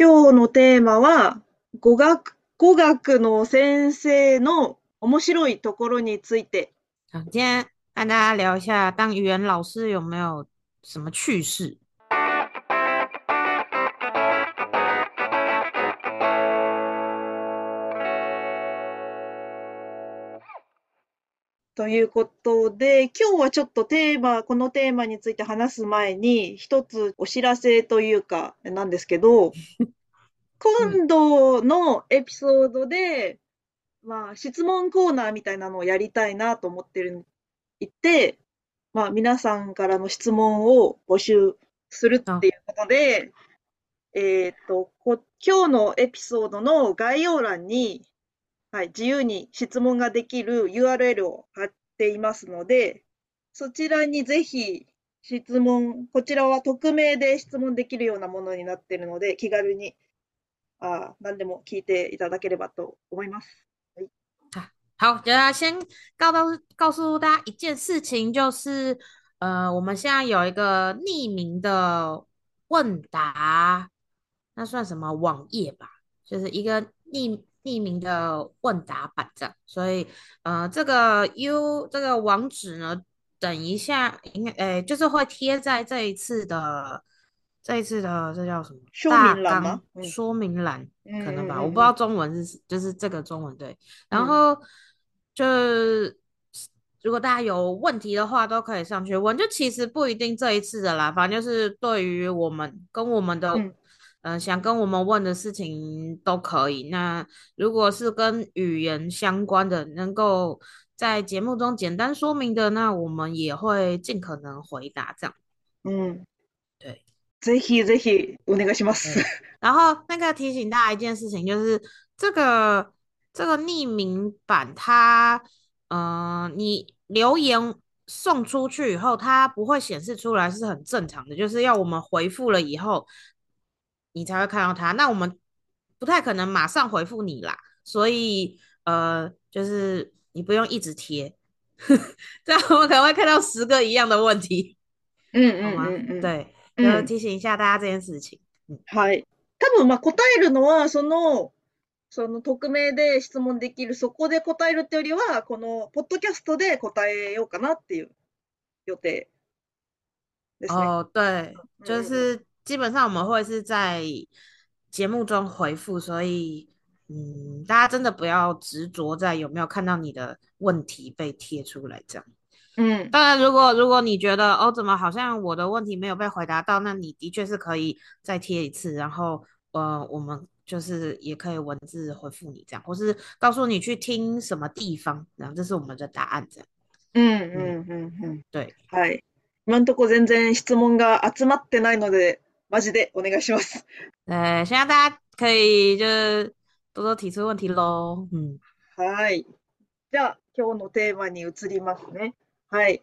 今日のテーマは語学語学の先生の面白いところについて。今天跟大家聊一下，当语言老师有没有什么趣事？ということで、今日はちょっとテーマ、このテーマについて話す前に、一つお知らせというか、なんですけど、今度のエピソードで、まあ、質問コーナーみたいなのをやりたいなと思ってる、いて、まあ、皆さんからの質問を募集するっていうことで、えっ、ー、とこ、今日のエピソードの概要欄に、はい、自由に質問ができる URL を貼っていますので、そちらにぜひ質問、こちらは匿名で質問できるようなものになっているので、気軽にあ何でも聞いていただければと思います。はい、好，那先告告诉大家一件事情，就是呃，我们现在有一个匿名的问答，那算什么网页吧？就是一个匿匿名的问答板这样，所以呃，这个 U 这个网址呢，等一下应该诶，就是会贴在这一次的这一次的这叫什么说明栏吗？说明栏可能吧，我不知道中文是就是这个中文对。然后就如果大家有问题的话，都可以上去问。就其实不一定这一次的啦，反正就是对于我们跟我们的。嗯，想跟我们问的事情都可以。那如果是跟语言相关的，能够在节目中简单说明的，那我们也会尽可能回答。这样，嗯，对。Zeki z e 个什么然后那个提醒大家一件事情，就是这个这个匿名版，它，嗯，你留言送出去以后，它不会显示出来，是很正常的。就是要我们回复了以后。你才会看到他。那我们不太可能马上回复你啦，所以呃，就是你不用一直贴，这样我们可能会看到十个一样的问题。嗯嗯嗯嗯，对，要提醒一下大家这件事情。嗯，多分まあ答えるのはそのその匿名で質問できるそこで答えるってよりはこのポッドキャストで答えようかなっていう予定哦，对，就是。基本上我们会是在节目中回复，所以嗯，大家真的不要执着在有没有看到你的问题被贴出来这样。嗯，当然，如果如果你觉得哦，怎么好像我的问题没有被回答到，那你的确是可以再贴一次，然后呃，我们就是也可以文字回复你这样，或是告诉你去听什么地方，然后这是我们的答案这样。嗯嗯嗯嗯，对，はい。今のところ全然質問が集まってないので。マジでお願いします。え、希望大家可以就多多提出问题喽。はい。じゃあ今日のテーマに移りますね。はい。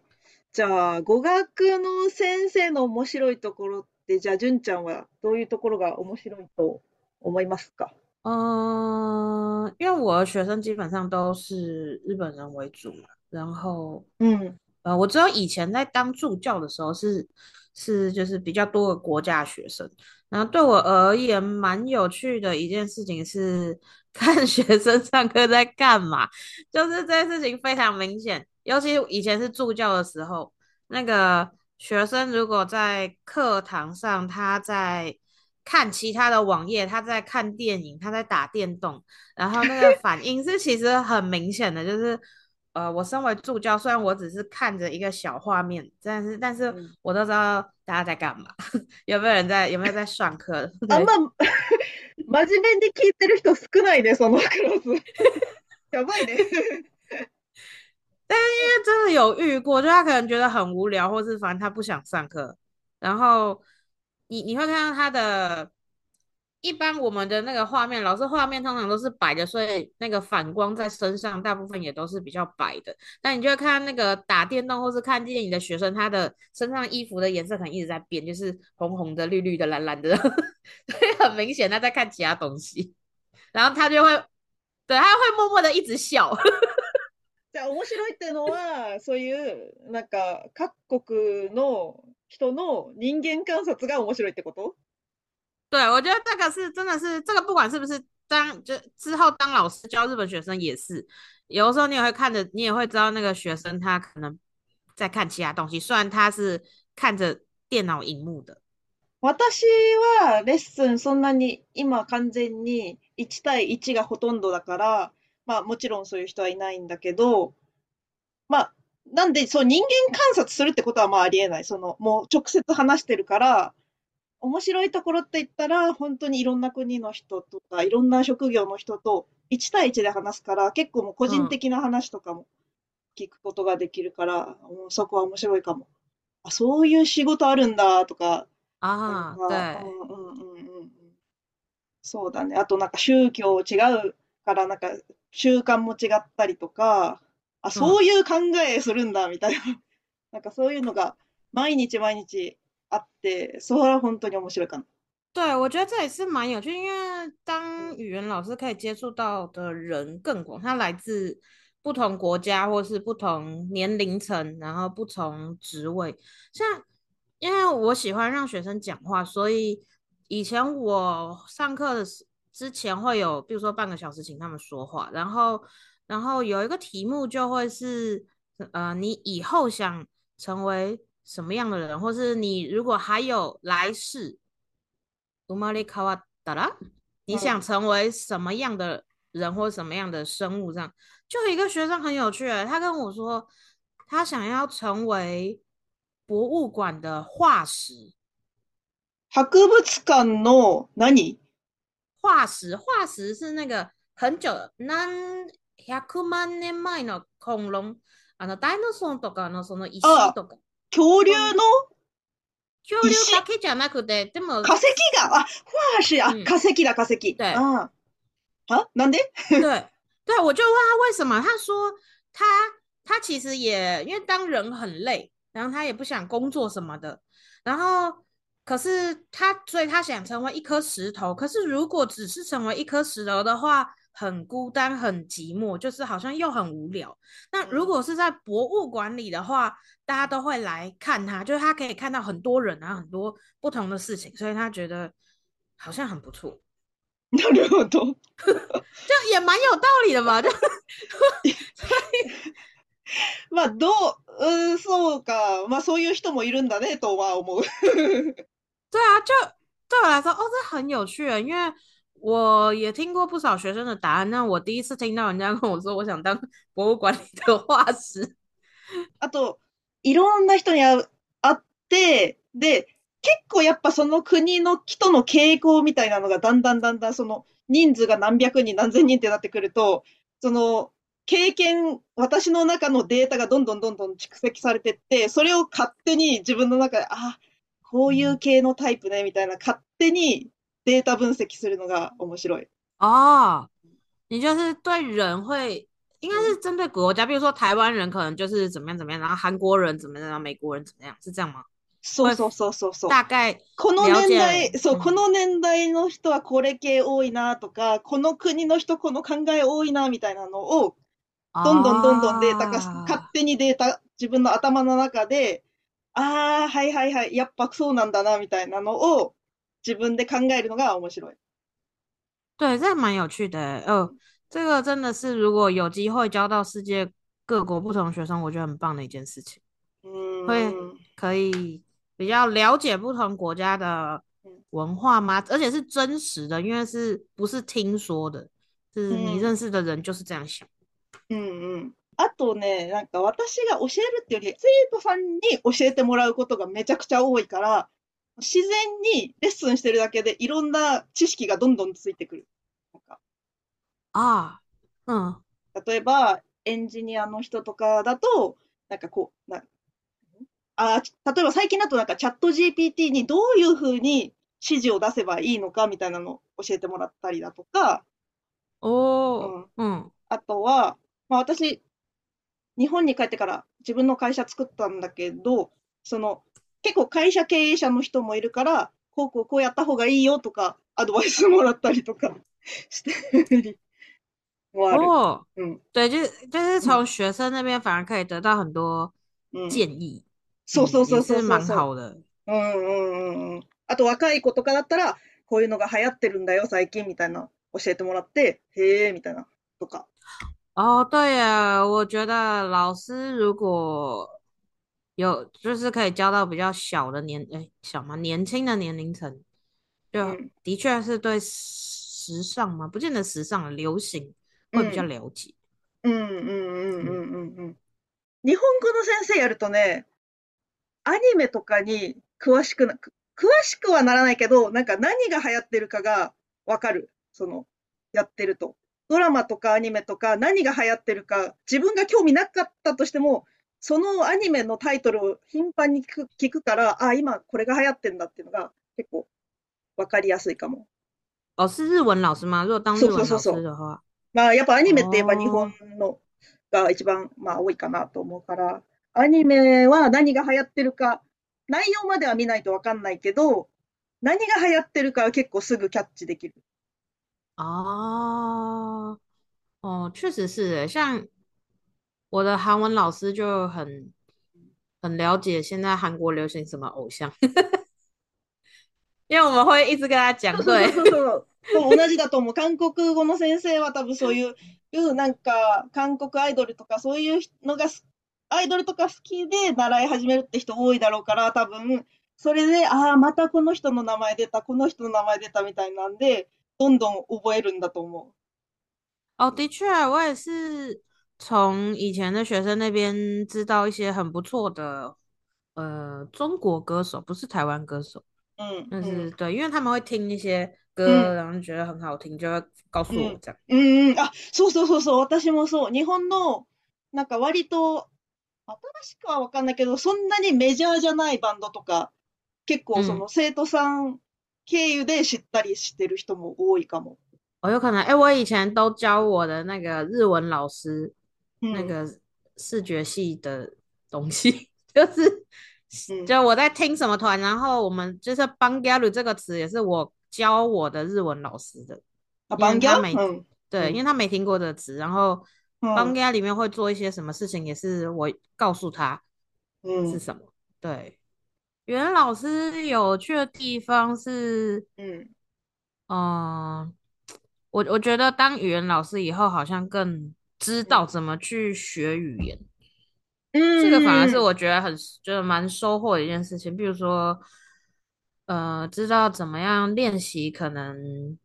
じゃあ語学の先生の面白いところってじゃあ純ちゃんはどういうところが面白いと思いますか？嗯，因为我的学生基本上都是日本人为主嘛，然后嗯，呃，我只有以前在当助教的时候是是，就是比较多个国家学生。然后对我而言，蛮有趣的一件事情是看 学生上课在干嘛。就是这件事情非常明显，尤其以前是助教的时候，那个学生如果在课堂上他在看其他的网页，他在看电影，他在打电动，然后那个反应是其实很明显的，就是。呃，我身为助教，虽然我只是看着一个小画面，但是但是我都知道大家在干嘛。有没有人在有没有在上课？啊，么，真面で聞いてる人少ないそのクラス，やばいね。真的有遇过，就他可能觉得很无聊，或是反正他不想上课。然后你你会看到他的。一般我们的那个画面，老师画面通常都是白的，所以那个反光在身上大部分也都是比较白的。那你就看那个打电动或是看电影的学生，他的身上衣服的颜色可能一直在变，就是红红的、绿绿的、蓝蓝的，所以很明显他在看其他东西。然后他就会，对他会默默的一直笑。じ ゃ面白いってのはそういうなんか各国の人の人間観察が面白いってこと？对，我觉得这个是真的是这个，不管是不是当就之后当老师教日本学生也是，有的时候你也会看着，你也会知道那个学生他可能在看其他东西，虽然他是看着电脑荧幕的。私はレッスンそんなに今完全に1対1がほとんどだから、まあもちろんそういう人はいないんだけど、まあなんでそう人間観察するってことはまあありえない。そのもう直接話してるから、面白いところって言ったら、本当にいろんな国の人とか、いろんな職業の人と1対1で話すから、結構もう個人的な話とかも聞くことができるから、うん、そこは面白いかも。あ、そういう仕事あるんだとか。ああ、うんうんうんうん。そうだね。あとなんか宗教違うから、なんか習慣も違ったりとか、あ、そういう考えするんだみたいな。なんかそういうのが毎日毎日对，我觉得这也是蛮有趣，因为当语言老师可以接触到的人更广，他来自不同国家，或是不同年龄层，然后不同职位。像因为我喜欢让学生讲话，所以以前我上课的时之前会有，比如说半个小时请他们说话，然后然后有一个题目就会是，呃，你以后想成为。什么样的人，或是你如果还有来世，你想成为什么样的人或什么样的生物？这样，就一个学生很有趣，他跟我说，他想要成为博物馆的化石。博物馆的，那你化石？化石是那个很久，那一百万年前的恐龙，あのダイノスーンとかあのその遺跡とか。恐竜の恐竜だけじゃなくて、でも、化石が、あ、化石、あ、化石だ、化石。はなんで？对，对，我就问他为什么，他说他他其实也因为当人很累，然后他也不想工作什么的，然后可是他所以他想成为一颗石头，可是如果只是成为一颗石头的话，很孤单，很寂寞，就是好像又很无聊。那如果是在博物馆里的话，大家都会来看他，就是他可以看到很多人啊，很多不同的事情，所以他觉得好像很不错。要聊很多，就也蛮有道理的嘛。就，まあどううそうか、まあそういう人もいるんだねとは思う。对啊，就对我来说，哦，这很有趣啊，因为。我也听过不少学生的答案，那我第一次听到人家跟我说我想当博物馆里的画师。あと、いろんな人に会う会って、で、結構やっぱその国の人の傾向みたいなのがだんだんだんだんその人数が何百人何千人ってなってくると、その経験、私の中のデータがどんどんどんどん蓄積されてって、それを勝手に自分の中で、あ、こういう系のタイプね、みたいな、勝手にデータ分析するのが面白い。あ、你就是对人会，应该是针对国家，比如说台湾人可能就是怎么样怎么样，然后韩国人怎么样，然后美国人怎么样，是这样吗？そうそうそうそうそう。大概この年代、そう、この年代の人はこれ系多いなとか、この国の人この考え多いなみたいなのを、どんどんどんどんデータ化、勝手にデータ、自分の頭の中で、ああ、はいはいはい、やっぱそうなんだなみたいなのを、自分で考えるのが面白い。对，这还蛮有趣的。嗯，这个真的是如果有机会交到世界各国不同学生，我觉得很棒的一件事情。嗯，会可以比较了解不同国家的文化吗？而且是真实的，因为是不是听说的，是你认识的人就是这样想。嗯嗯，あとね、なんか私が教えるってより生徒さんに教えてもらうことがめちゃくちゃ多いから。自然にレッスンしてるだけでいろんな知識がどんどんついてくる。なんかああ、うん。例えば、エンジニアの人とかだと、なんかこう、なあ例えば最近だとなんかチャット GPT にどういうふうに指示を出せばいいのかみたいなのを教えてもらったりだとか、おうん、うん、あとは、まあ、私、日本に帰ってから自分の会社作ったんだけど、その結構会社経営者の人もいるから、こうこうこうやった方がいいよとか、アドバイスもらったりとか してる。哦，嗯，对，就就是从学生那边反而可以得到很多建議。そうそうそうそう。蛮好的。うんうんうん。あと若い子とかだったら、こういうのが流行ってるんだよ、最近みたいな教えてもらって、へえ、みたいなとか。哦，对呀，我觉得老师如果有，就是可以教到比较小的年，哎，小吗？年轻的年龄层，就的确是对时尚嘛，不见得时尚，流行会比较了解。嗯嗯嗯嗯嗯嗯，日本語の先生やるとね、アニメとかに詳しくな詳しくはならないけど、なんか何が流行ってるかがわかるそのやってると、ドラマとかアニメとか何が流行ってるか、自分が興味なかったとしても。そのアニメのタイトルを頻繁に聞く聞くから、あ、今これが流行ってんだっていうのが結構わかりやすいかも。あ、是日文老师吗？如果当日文老师的话。まあやっぱアニメってや日本のが一番まあ多いかなと思うから、アニメは何が流行ってるか、内容までは見ないとわかんないけど、何が流行ってるかは結構すぐキャッチできる。ああ、哦，确实是，像我的韩文老师就很很了解现在韩国流行什么偶像，因为我们会一直跟他讲。对。同じだと思う。韓国語の先生は多分そういう、いうなんか韓国アイドルとかそういうのがアイドルとか好きで習い始めるって人多いだろうから多分それでああまたこの人の名前出たこの人の名前出たみたいなんでどんどん覚えるんだと思う。哦，的确，我也是从以前的学生那边知道一些很不错的，呃，中国歌手不是台湾歌手，嗯，但是对，因为他们会听一些歌，然后觉得很好听，就会告诉我这样。嗯嗯啊，so so so so，我也这么日本的，那个，稍微新一点的，我不知道，但是，那些不太出名的乐队，他们可能い喜欢。我有可能，我以前教我的那个日文老师。那个视觉系的东西，就是就我在听什么团，然后我们就是 b a n g a l u 这个词也是我教我的日文老师的他没 n g 对，因为他没听过的词，然后 b a n g a 里面会做一些什么事情，也是我告诉他是什么。对，语文老师有趣的地方是，嗯嗯，我我觉得当语文老师以后好像更。知道怎么去学语言，嗯，这个反而是我觉得很就是蛮收获的一件事情。比如说，呃，知道怎么样练习，可能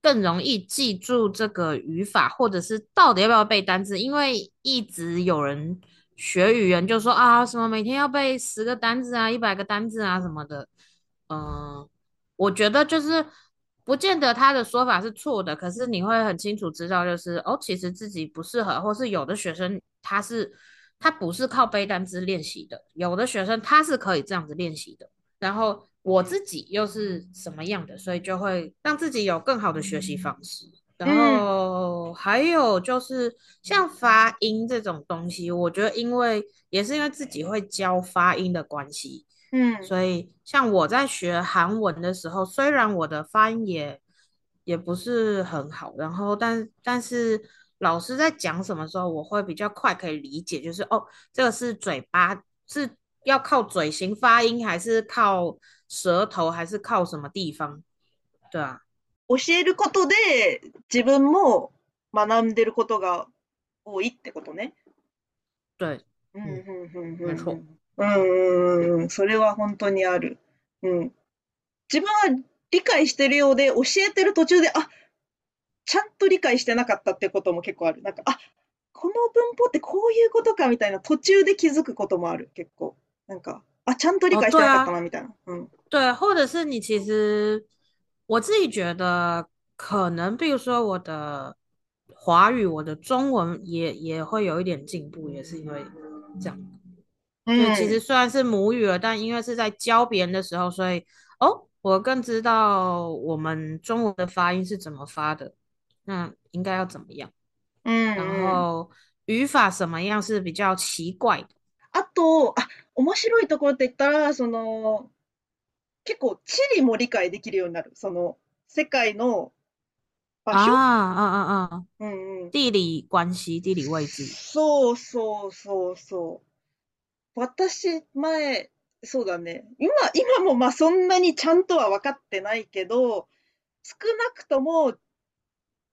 更容易记住这个语法，或者是到底要不要背单词？因为一直有人学语言就说啊，什么每天要背十个单字啊，一百个单字啊什么的。嗯，我觉得就是。不见得他的说法是错的，可是你会很清楚知道，就是哦，其实自己不适合，或是有的学生他是他不是靠背单词练习的，有的学生他是可以这样子练习的。然后我自己又是什么样的，所以就会让自己有更好的学习方式。然后还有就是像发音这种东西，我觉得因为也是因为自己会教发音的关系。嗯，所以像我在学韩文的时候，虽然我的发音也也不是很好，然后但但是老师在讲什么时候，我会比较快可以理解，就是哦，这个是嘴巴是要靠嘴型发音，还是靠舌头，还是靠什么地方？对啊，教えることで自分も学んでることが多いってことね。对，嗯嗯嗯嗯。うん、それは本当にある。うん。自分は理解してるようで、教えてる途中で、あ、ちゃんと理解してなかったってことも結構ある。なんか、あ、この文法ってこういうことかみたいな途中で気づくこともある、結構。なんか、あ、ちゃんと理解してなかったなみたいな。嗯，对，或者是你其实我自己觉得，可能比如说我的华语，我的中文也也会有一点进步，也是因为这样。其实虽然是母语了，但因为是在教别人的时候，所以哦，我更知道我们中文的发音是怎么发的，那应该要怎么样？嗯，然后语法什么样是比较奇怪的？啊，对啊，面白いところ言ったその結構地理も理解できるようになるその世界のあああああ嗯嗯地理关系，地理位置，そうそうそうそう。私、前、そうだね。今、今もまあそんなにちゃんとは分かってないけど、少なくとも、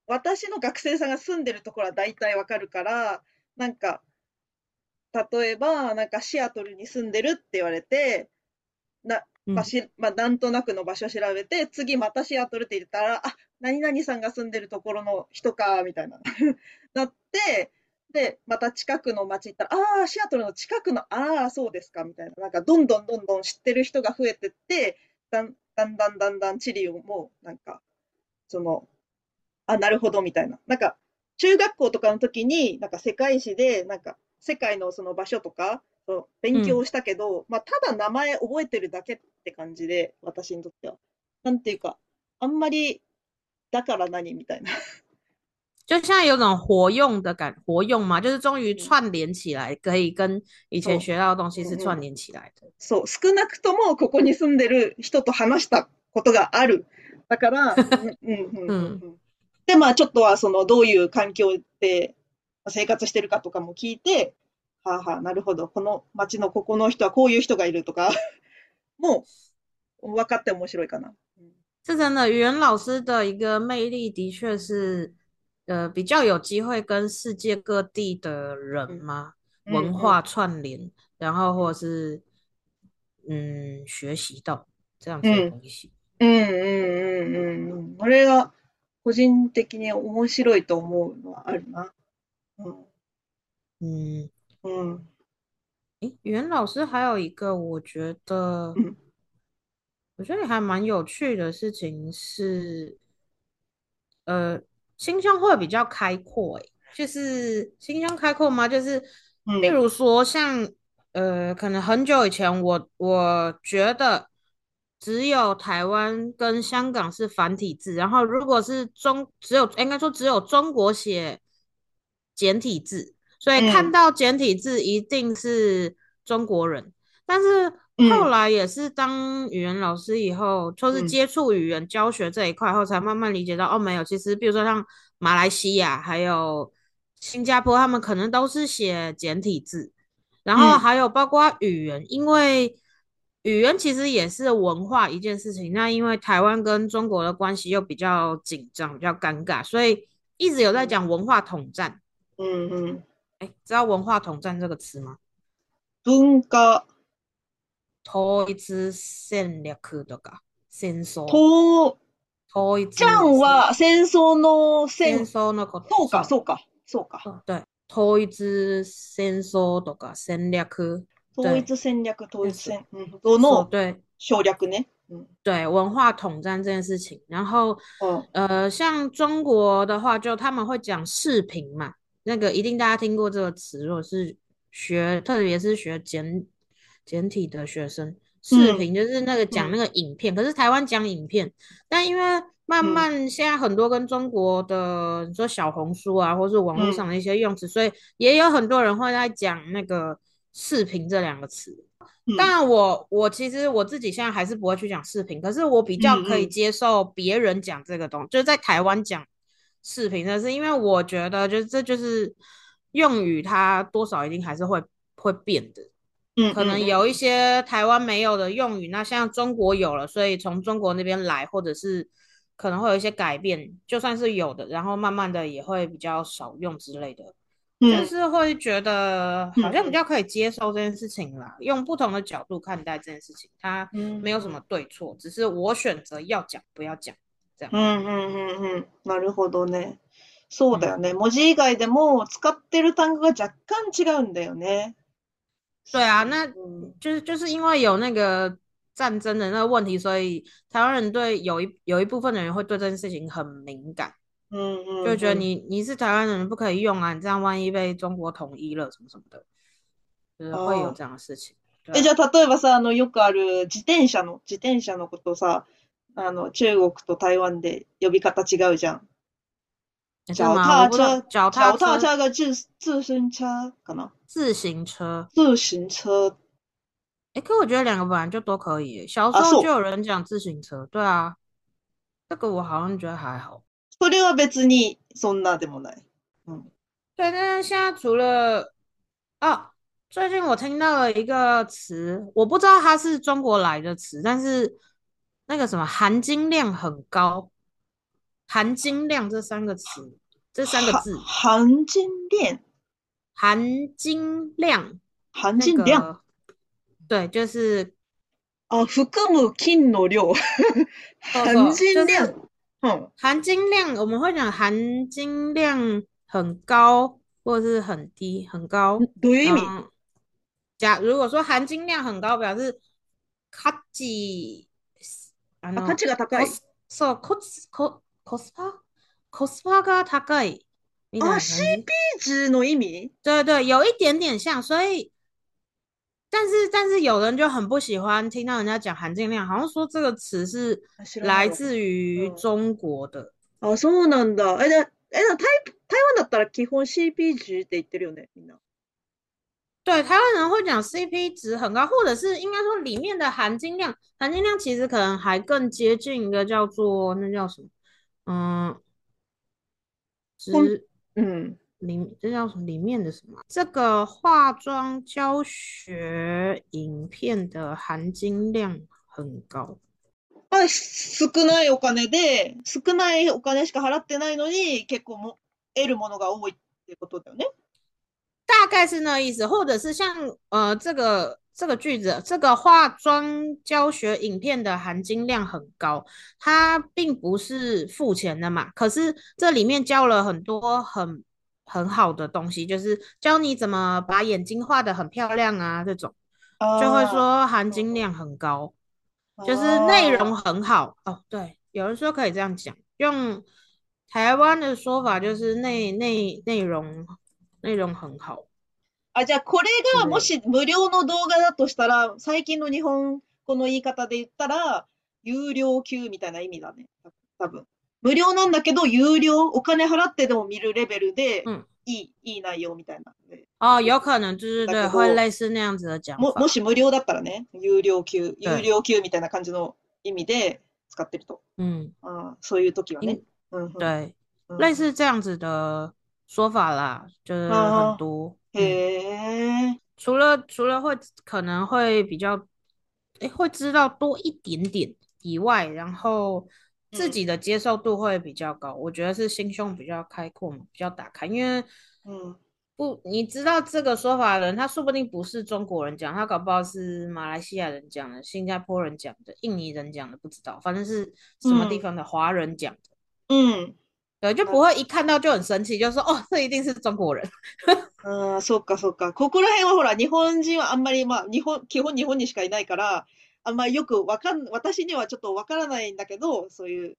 私の学生さんが住んでるところは大体わかるから、なんか、例えば、なんかシアトルに住んでるって言われて、な、まあし、うんまあ、なんとなくの場所調べて、次またシアトルって言ったら、あ、何々さんが住んでるところの人か、みたいな、なって、で、また近くの街行ったら、ああ、シアトルの近くの、ああ、そうですか、みたいな。なんか、どんどんどんどん知ってる人が増えてって、だんだんだんだんだん地理をもう、なんか、その、あ、なるほど、みたいな。なんか、中学校とかの時に、なんか世界史で、なんか、世界のその場所とか、勉強したけど、うん、まあ、ただ名前覚えてるだけって感じで、私にとっては。なんていうか、あんまり、だから何みたいな。就现在有种活用的感，活用嘛，就是终于串联起来，可以跟以前学到的东西是串联起来的。そう、少なくともここに住んでる人と話したことがある。だから、うんうんうん。で、まあちょっとはそのどういう環境で生活してるかとかも聞いて、はあ、はあ、なるほど、この町のここの人はこういう人がいるとか もう分かって面白いかな。这真的语言老师的一个魅力，的确是呃，比较有机会跟世界各地的人吗？文化串联，然后或者是嗯，学习到这样子的东西。嗯嗯嗯嗯嗯，我也有个人的に面白いと思うのはあるな。嗯嗯嗯。哎，袁老师，还有一个我觉得我觉得还蛮有趣的事情是，呃。心胸会比较开阔，哎，就是心胸开阔吗？就是，例如说，像呃，可能很久以前，我我觉得只有台湾跟香港是繁体字，然后如果是中，只有应该说只有中国写简体字，所以看到简体字一定是中国人，但是。后来也是当语言老师以后，就是接触语言教学这一块后，才慢慢理解到哦，没有，其实比如说像马来西亚还有新加坡，他们可能都是写简体字，然后还有包括语言，因为语言其实也是文化一件事情。那因为台湾跟中国的关系又比较紧张，比较尴尬，所以一直有在讲文化统战。嗯嗯，哎，知道文化统战这个词吗？中哥。統一戦略とか、戦争。統統一。ちゃんは戦争の戦争のこと。そうか、そうか、そうか。对。統一戦争とか戦略。統一戦略、統一戦どの省略ね。嗯、对文化统战这件事情，然后、哦、呃，像中国的话，就他们会讲视频嘛，那个一定大家听过这个词，如果是学，特别是学简简体的学生视频就是那个讲那个影片，可是台湾讲影片，但因为慢慢现在很多跟中国的，你说小红书啊，或是网络上的一些用词，所以也有很多人会在讲那个视频这两个词。但我我其实我自己现在还是不会去讲视频，可是我比较可以接受别人讲这个东，就是在台湾讲视频，但是因为我觉得，就是这就是用语它多少一定还是会会变的。嗯，可能有一些台湾没有的用语，那像中国有了，所以从中国那边来，或者是可能会有一些改变，就算是有的，然后慢慢的也会比较少用之类的。但就是会觉得好像比较可以接受这件事情啦，用不同的角度看待这件事情，它没有什么对错，只是我选择要讲不要讲这样。嗯嗯嗯嗯，那るほど呢。そうだよね。文字以外でも使ってる単語が若干違うんだよね。对啊，那就是就是因为有那个战争的那个问题，所以台湾人对有一有一部分的人会对这件事情很敏感，嗯嗯，就觉得你你是台湾人不可以用啊，你这样万一被中国统一了什么什么的，就是会有这样的事情。えじゃあ例えばさ、あのよくある自転車の自転車のことさ、あの中国と台湾で呼び方違うじゃん。脚踏车、脚踏车的自自行车可能。自行车，自行车。哎，可我觉得两个本来就都可以。小时候就有人讲自行车，对啊。这个我好像觉得还好。これは別にそんなでもない。嗯。对，那现在除了啊，最近我听到了一个词，我不知道它是中国来的词，但是那个什么含金量很高，含金量这三个词，这三个字，含金量。含金量，含金量、对，就是哦，福克姆金诺六，含金量，含金量，我们会讲含金量很高或是很低，很高，多假如果说含金量很高，表示卡几，啊，卡个大概，是 cost c o cost 吧，cost 吧个大概。啊，CP 值那一米，对对，有一点点像，所以，但是但是有人就很不喜欢听到人家讲含金量，好像说这个词是来自于中国的。哦，是这样的。哎，那哎，那台台湾的ったら基本 CP 值得得用的，你知道？对，台湾人会讲 CP 值很高，或者是应该说里面的含金量，含金量其实可能还更接近一个叫做那叫什么？嗯，值。嗯，里这叫什么？里面的什么？这个化妆教学影片的含金量很高。まあ、少ないお金で、少ないお金しか払ってないのに、結構も得るものが多いってことだよね。大概是那意思，或者是像呃这个这个句子，这个化妆教学影片的含金量很高，它并不是付钱的嘛，可是这里面教了很多很很好的东西，就是教你怎么把眼睛画的很漂亮啊，这种就会说含金量很高，就是内容很好哦。对，有人说可以这样讲，用台湾的说法就是内内内容内容很好。あ、じゃあこれがもし無料の動画だとしたら、最近の日本語の言い方で言ったら、有料級みたいな意味だね。多分。無料なんだけど、有料、お金払ってでも見るレベルで、いい、いい内容みたいな。あ、有か能、对对对、会类似那样子も。もし無料だったらね、有料級、有料級みたいな感じの意味で使ってると。うん。あそういう時はね。うん。类似这样子的。说法啦，就是很多。除了除了会可能会比较，哎，会知道多一点点以外，然后自己的接受度会比较高。我觉得是心胸比较开阔嘛，比较打开。因为，嗯，不，你知道这个说法的人，他说不定不是中国人讲，他搞不好是马来西亚人讲的、新加坡人讲的、印尼人讲的，不知道，反正是什么地方的华人讲的。嗯。对，就不会一看到就很生气，就说哦，这一定是中国人。ああ、そうかそうか。ここら辺はほら、日本人はあんまり、まあ、日本、基本日本にしかいないから、あんまりよくわかん、私にはちょっとわからないんだけど、そういう、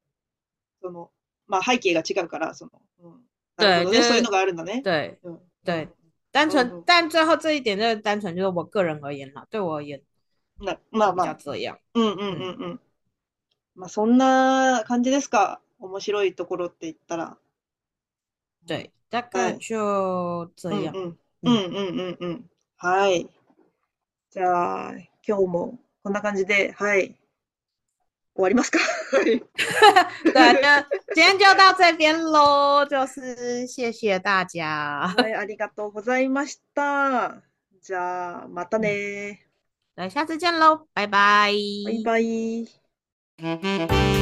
その、まあ背景が違うから、その、うん。对，就是、そういうのがあるんだね。对，嗯、对，单纯、嗯、但最后这一点就是单纯就是我个人而言啦，对我而言，那まあまあ、这样。嗯嗯嗯嗯。まあそんな感じですか。面白いところって言ったら。じゃあ、今日もこんうんうんうんうん。はい。じゃあ、今日もこんな感じで、はい。終わりますか对，那 今天就到这边喽，就是谢谢大家。はい、ありがとうございました。じゃあ、またね。那下次见喽，拜拜。拜拜。